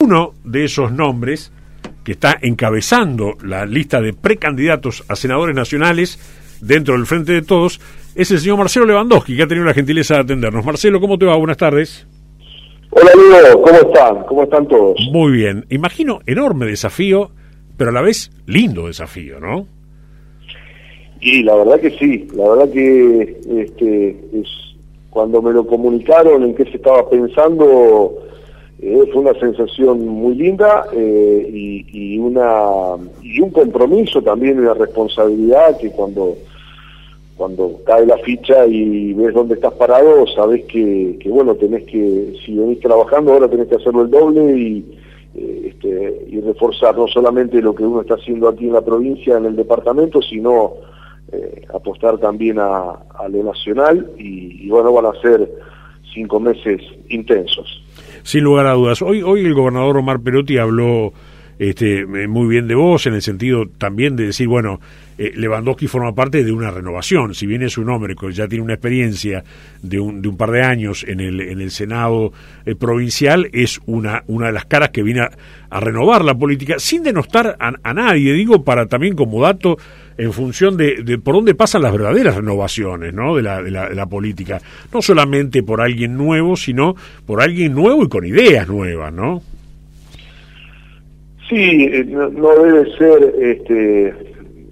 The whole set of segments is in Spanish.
Uno de esos nombres que está encabezando la lista de precandidatos a senadores nacionales dentro del Frente de Todos es el señor Marcelo Lewandowski, que ha tenido la gentileza de atendernos. Marcelo, ¿cómo te va? Buenas tardes. Hola, amigo, ¿cómo están? ¿Cómo están todos? Muy bien. Imagino enorme desafío, pero a la vez lindo desafío, ¿no? Y la verdad que sí, la verdad que este, es, cuando me lo comunicaron en qué se estaba pensando eh, fue una sensación muy linda eh, y, una y un compromiso también una responsabilidad que cuando cuando cae la ficha y ves dónde estás parado sabes que, bueno tenés que si venís trabajando ahora tenés que hacerlo el doble y eh, este, y reforzar no solamente lo que uno está haciendo aquí en la provincia en el departamento sino apostar también a, lo nacional y, y bueno van a ser cinco meses intensos. Sin lugar a dudas. Hoy, hoy el gobernador Omar Perotti habló este, eh, muy bien de vos, en el sentido también de decir, bueno, eh, Lewandowski forma parte de una renovación, si bien es un hombre que ya tiene una experiencia de un, de un par de años en el, en el Senado eh, provincial, es una, una de las caras que viene a, renovar la política, sin denostar a, nadie, digo, para también como dato, en función de, por dónde pasan las verdaderas renovaciones ¿no? de, la, de, la, política, no solamente por alguien nuevo, sino por alguien nuevo y con ideas nuevas, ¿no? Sí, eh, no, debe ser, este,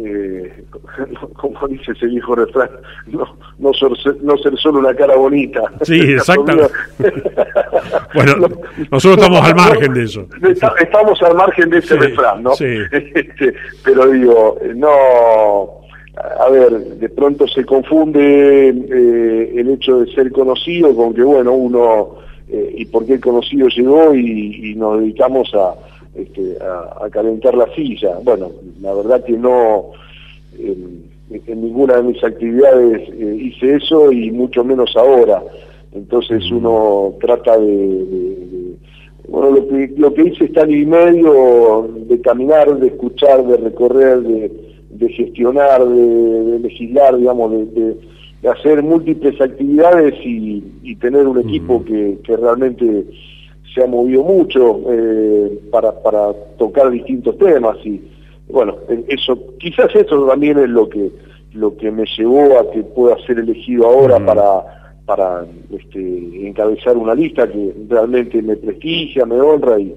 eh, como dice ese viejo refrán, no, no, ser, no ser solo una cara bonita. Sí, exactamente. bueno, nosotros estamos al margen de eso. estamos al margen de ese refrán, ¿no? Sí. Este, pero digo, no, a ver, de pronto se confunde eh, el hecho de ser conocido con que, bueno, uno, y por qué el conocido llegó y nos dedicamos a este, a, calentar la silla. Bueno, la verdad que no, en, ninguna de mis actividades eh, hice eso y mucho menos ahora. Entonces uno trata de, bueno, lo que, lo que hice está en y medio de caminar, de escuchar, de recorrer, de, gestionar, de, legislar, digamos, de, hacer múltiples actividades y, tener un equipo que, que realmente se ha movido mucho eh, para, para tocar distintos temas y bueno, eso quizás eso también es lo que lo que me llevó a que pueda ser elegido ahora para para este, encabezar una lista que realmente me prestigia, me honra y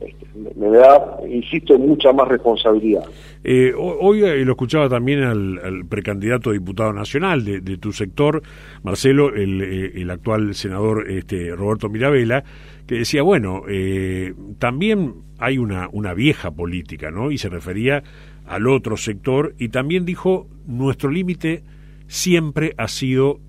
este, me da, insisto, mucha más responsabilidad. Eh, hoy eh, lo escuchaba también al, precandidato a diputado nacional de, tu sector, Marcelo, el, eh, el, actual senador este, Roberto Mirabella, que decía, bueno, también hay una, una vieja política, ¿no? Y se refería al otro sector y también dijo, nuestro límite siempre ha sido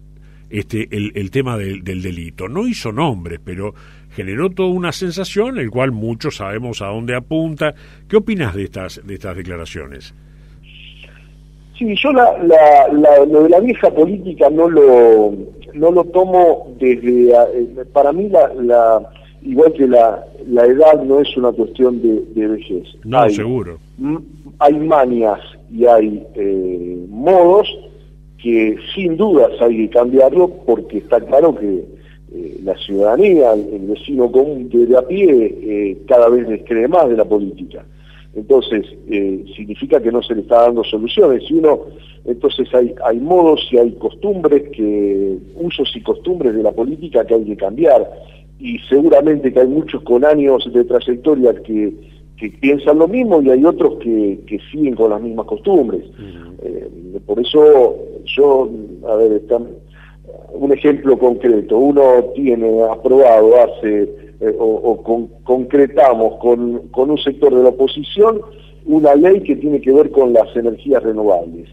este, el, el tema del, del, delito. No hizo nombres, pero generó toda una sensación, el cual muchos sabemos a dónde apunta. ¿Qué opinas de estas, de estas declaraciones? Sí, yo la, la, lo de la vieja política no lo, no lo tomo desde... Eh, para mí, la, la, igual que la, la edad no es una cuestión de, de vejez. No, seguro. Hay manias y hay eh, modos que sin dudas hay que cambiarlo porque está claro que eh, la ciudadanía, el, vecino común que de a pie, eh, cada vez descree más de la política. Entonces, significa que no se le está dando soluciones. Y uno, entonces hay, hay modos y hay costumbres, que usos y costumbres de la política que hay que cambiar. Y seguramente que hay muchos con años de trayectoria que, que piensan lo mismo y hay otros que, que siguen con las mismas costumbres. por eso yo, a ver, un ejemplo concreto, uno tiene aprobado hace eh, o, concretamos con, con, un sector de la oposición una ley que tiene que ver con las energías renovables.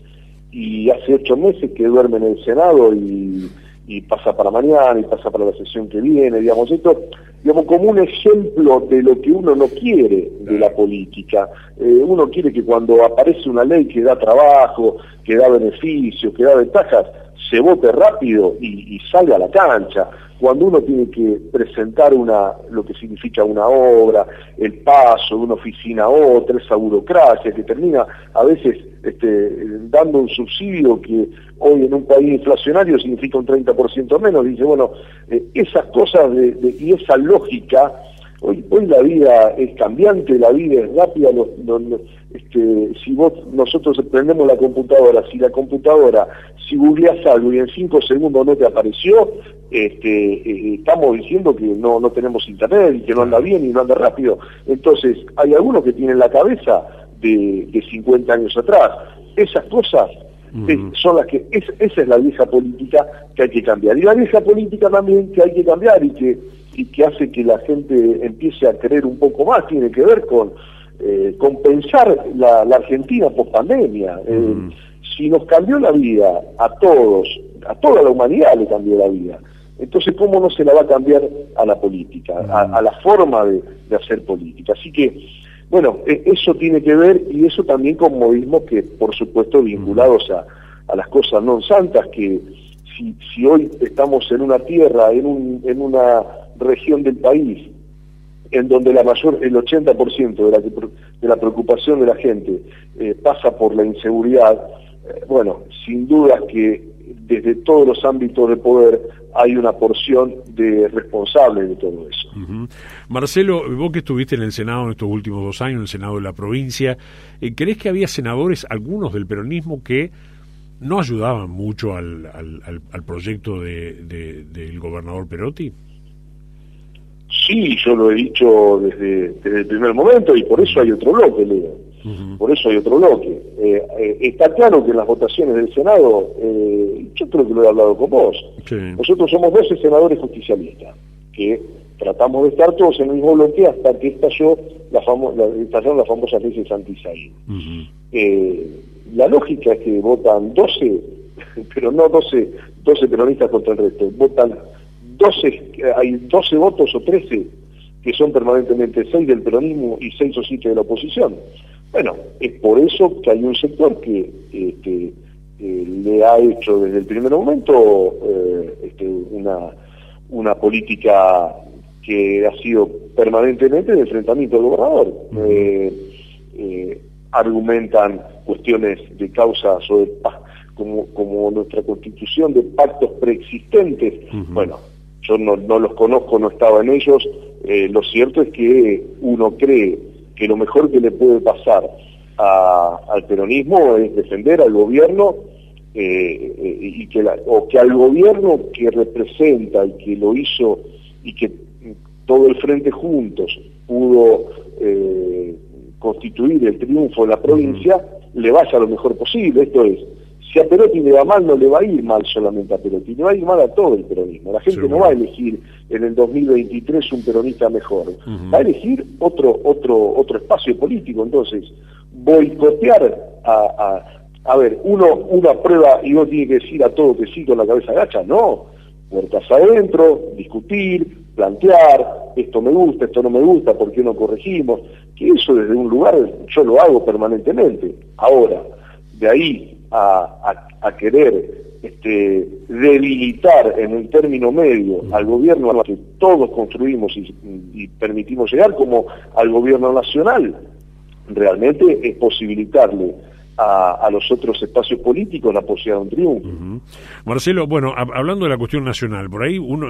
Y hace ocho meses que duerme en el Senado y, pasa para mañana y pasa para la sesión que viene, digamos, esto, digamos, como un ejemplo de lo que uno no quiere de la política. Eh, uno quiere que cuando aparece una ley que da trabajo, que da beneficios, que da ventajas, se vote rápido y, salga a la cancha. Cuando uno tiene que presentar una, lo que significa una obra, el paso de una oficina a otra, esa burocracia que termina a veces este, dando un subsidio que hoy en un país inflacionario significa un 30% menos, dice, bueno, eh, esas cosas de, y esa lógica Hoy, hoy la vida es cambiante, la vida es rápida. este, si vos, nosotros prendemos la computadora, si la computadora, si googleas algo y en cinco segundos no te apareció, este, eh, estamos diciendo que no, no tenemos internet y que no anda bien y no anda rápido. Entonces, hay algunos que tienen la cabeza de, de 50 años atrás. Esas cosas eh, son las que, esa es la vieja política que hay que cambiar. Y la vieja política también que hay que cambiar y que y que hace que la gente empiece a creer un poco más, tiene que ver con eh, compensar la, Argentina post pandemia. Eh, si nos cambió la vida a todos, a toda la humanidad le cambió la vida, entonces ¿cómo no se la va a cambiar a la política, a, la forma de, hacer política? Así que, bueno, e, eso tiene que ver y eso también con modismos que, por supuesto, vinculados a, a las cosas no santas que si, si, hoy estamos en una tierra, en, un, en una región del país en donde la mayor, el 80% de la, de la preocupación de la gente eh, pasa por la inseguridad, eh, bueno, sin duda que desde todos los ámbitos de poder hay una porción de responsables de todo eso. Marcelo, vos que estuviste en el Senado en estos últimos dos años, en el Senado de la provincia, eh, ¿crees que había senadores, algunos del peronismo, que no ayudaban mucho al, al, proyecto de, del gobernador Perotti? Sí, yo lo he dicho desde, el primer momento y por eso hay otro bloque, Leo. Por eso hay otro bloque. Eh, eh, está claro que en las votaciones del Senado, eh, yo creo que lo he hablado con vos, nosotros somos 12 senadores justicialistas, que tratamos de estar todos en el mismo bloque hasta que estalló la, famo la, estallaron las famosas leyes la lógica es que votan 12, pero no 12, 12 peronistas contra el resto, votan 12, hay 12 votos o 13 que son permanentemente 6 del peronismo y 6 o 7 de la oposición. Bueno, es por eso que hay un sector que, este, eh, le ha hecho desde el primer momento eh, este, una, una política que ha sido permanentemente de enfrentamiento al gobernador. Eh, argumentan cuestiones de causas o de como, como nuestra constitución de pactos preexistentes. Bueno, yo no, los conozco, no estaba en ellos, eh, lo cierto es que uno cree que lo mejor que le puede pasar al peronismo es defender al gobierno eh, eh, y que o que al gobierno que representa y que lo hizo y que todo el frente juntos pudo constituir el triunfo de la provincia, le vaya lo mejor posible. Esto es, si a Perotti le va mal, no le va a ir mal solamente a Perotti, le va a ir mal a todo el peronismo. La gente no va a elegir en el 2023 un peronista mejor, va a elegir otro, otro, otro espacio político. Entonces, boicotear a, a, a ver, uno, una prueba y uno tiene que decir a todo que sí con la cabeza gacha, no. Puertas adentro, discutir, plantear, esto me gusta, esto no me gusta, ¿por qué no corregimos? Que eso desde un lugar yo lo hago permanentemente. Ahora, de ahí a, querer este, debilitar en el término medio al gobierno al que todos construimos y, permitimos llegar, como al gobierno nacional, realmente es posibilitarle a, los otros espacios políticos la posibilidad de un triunfo. Marcelo, bueno, hablando de la cuestión nacional, por ahí uno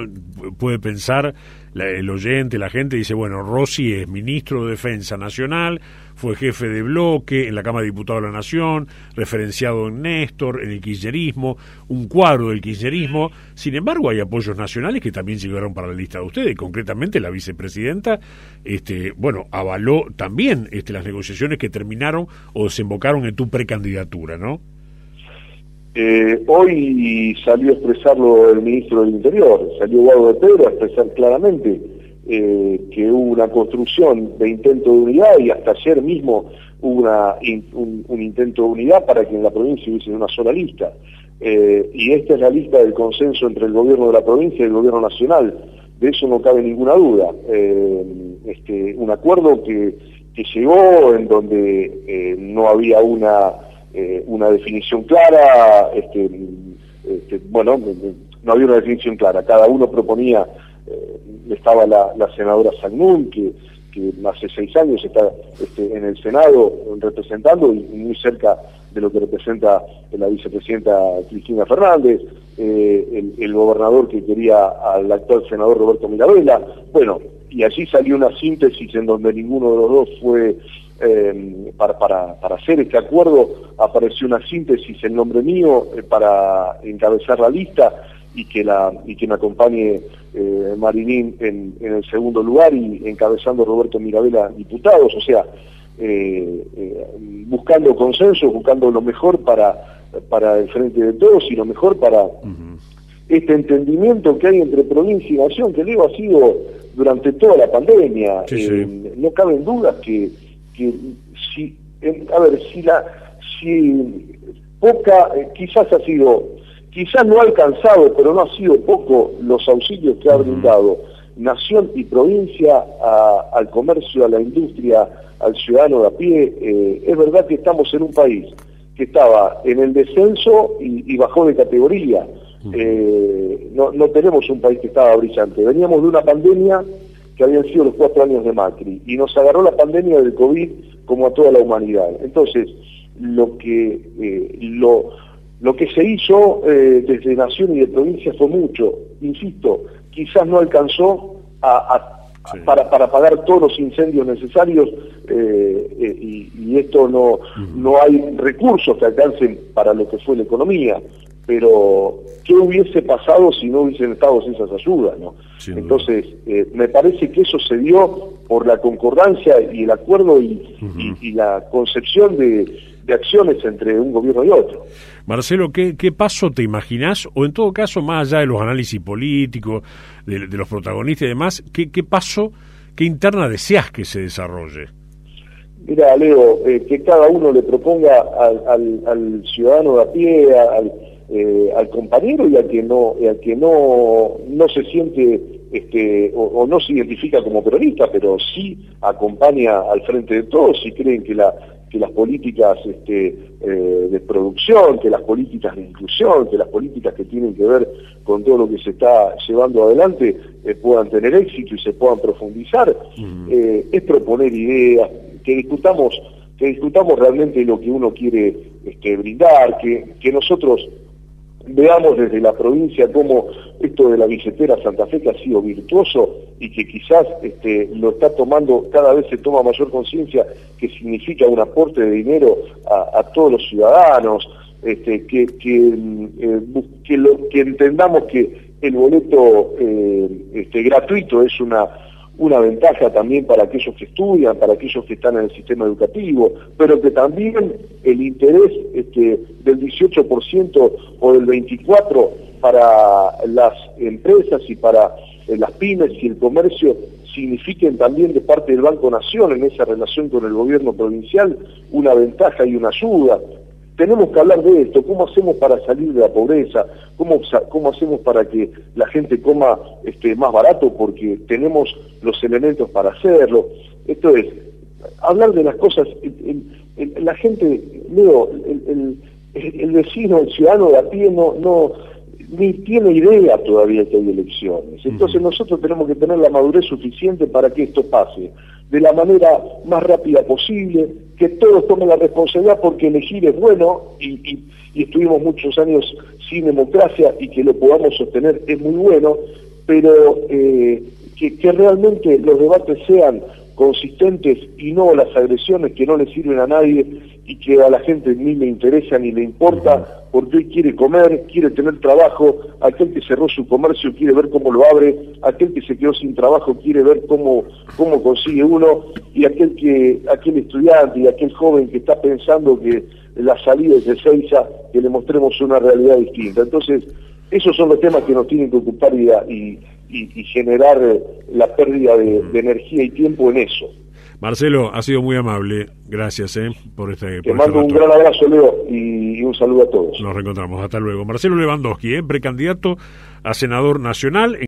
puede pensar, el oyente, la gente dice, bueno, Rossi es ministro de Defensa Nacional, fue jefe de bloque en la Cámara de Diputados de la Nación, referenciado en Néstor, en el kirchnerismo, un cuadro del kirchnerismo. Sin embargo, hay apoyos nacionales que también llegaron para la lista de ustedes. Concretamente, la vicepresidenta, este, bueno, avaló también este, las negociaciones que terminaron o desembocaron en tu precandidatura, ¿no? Eh, hoy salió a expresarlo el ministro del Interior, salió Guado de Pedro a expresar claramente eh, que hubo una construcción de intento de unidad y hasta ayer mismo hubo una, un, intento de unidad para que en la provincia hubiese una sola lista. Eh, y esta es la lista del consenso entre el gobierno de la provincia y el gobierno nacional. De eso no cabe ninguna duda. Eh, este, un acuerdo que, que llegó en donde no había una, una definición clara, este, este, bueno, no había una definición clara. Cada uno proponía estaba la, senadora Sagnún, que, que hace seis años está este, en el Senado representando y muy cerca de lo que representa la vicepresidenta Cristina Fernández, eh, el, gobernador que quería al actual senador Roberto Mirabella. Bueno, y allí salió una síntesis en donde ninguno de los dos fue eh, para, para, para, hacer este acuerdo apareció una síntesis en nombre mío eh, para encabezar la lista y que la y que me acompañe eh, Marilín en, en, el segundo lugar y encabezando Roberto Mirabela diputados, o sea, eh, eh, buscando consenso, buscando lo mejor para, para el frente de todos y lo mejor para este entendimiento que hay entre provincia y nación, que digo ha sido durante toda la pandemia. no caben dudas que que si, a ver, si la, si poca, quizás ha sido, quizás no ha alcanzado, pero no ha sido poco los auxilios que ha brindado nación y provincia al comercio, a la industria, al ciudadano de a pie. Eh, es verdad que estamos en un país que estaba en el descenso y, bajó de categoría. Eh, no, no tenemos un país que estaba brillante. Veníamos de una pandemia que habían sido los cuatro años de Macri, y nos agarró la pandemia del COVID como a toda la humanidad. Entonces, lo que, eh, lo, lo que se hizo eh, desde Nación y de provincia fue mucho, insisto, quizás no alcanzó a, para, para pagar todos los incendios necesarios eh, y, y, esto no, no hay recursos que alcancen para lo que fue la economía pero ¿qué hubiese pasado si no hubiesen estado esas ayudas? ¿no? Entonces, eh, me parece que eso se dio por la concordancia y el acuerdo y, la concepción de, acciones entre un gobierno y otro. Marcelo, ¿qué, ¿qué, paso te imaginás? O en todo caso, más allá de los análisis políticos, de, los protagonistas y demás, ¿qué, ¿qué, paso, qué interna deseas que se desarrolle? Mira, Leo, eh, que cada uno le proponga al, al ciudadano de a pie, al eh, al compañero y al que no, al que no, no se siente este, o, no se identifica como peronista, pero sí acompaña al frente de todos y creen que la que las políticas este, eh, de producción, que las políticas de inclusión, que las políticas que tienen que ver con todo lo que se está llevando adelante eh, puedan tener éxito y se puedan profundizar, es proponer ideas, que discutamos, que discutamos realmente lo que uno quiere este, brindar, que, que nosotros veamos desde la provincia cómo esto de la billetera Santa Fe que ha sido virtuoso y que quizás este, lo está tomando, cada vez se toma mayor conciencia que significa un aporte de dinero a, todos los ciudadanos, este, que, que, eh, que entendamos que el boleto eh, este, gratuito es una una ventaja también para aquellos que estudian, para aquellos que están en el sistema educativo, pero que también el interés este, del 18% o del 24% para las empresas y para eh, las pymes y el comercio signifiquen también de parte del Banco Nación en esa relación con el gobierno provincial una ventaja y una ayuda tenemos que hablar de esto, cómo hacemos para salir de la pobreza, cómo, cómo hacemos para que la gente coma este, más barato porque tenemos los elementos para hacerlo. Esto es, hablar de las cosas, la gente, Leo, el, vecino, el ciudadano de a pie no, no ni tiene idea todavía que hay elecciones. Entonces nosotros tenemos que tener la madurez suficiente para que esto pase de la manera más rápida posible, que todos tomen la responsabilidad porque elegir es bueno y, estuvimos muchos años sin democracia y que lo podamos sostener es muy bueno, pero eh, que, realmente los debates sean consistentes y no las agresiones que no le sirven a nadie y que a la gente ni le interesa ni le importa porque hoy quiere comer, quiere tener trabajo, aquel que cerró su comercio quiere ver cómo lo abre, aquel que se quedó sin trabajo quiere ver cómo, cómo consigue uno y aquel que aquel estudiante y aquel joven que está pensando que la salida es de Seiza, que le mostremos una realidad distinta. Entonces, esos son los temas que nos tienen que ocupar y, y, generar la pérdida de, energía y tiempo en eso. Marcelo, ha sido muy amable. Gracias eh, por este. Te mando un gran abrazo, Leo, y, un saludo a todos. Nos reencontramos. Hasta luego. Marcelo Lewandowski, eh, precandidato a senador nacional.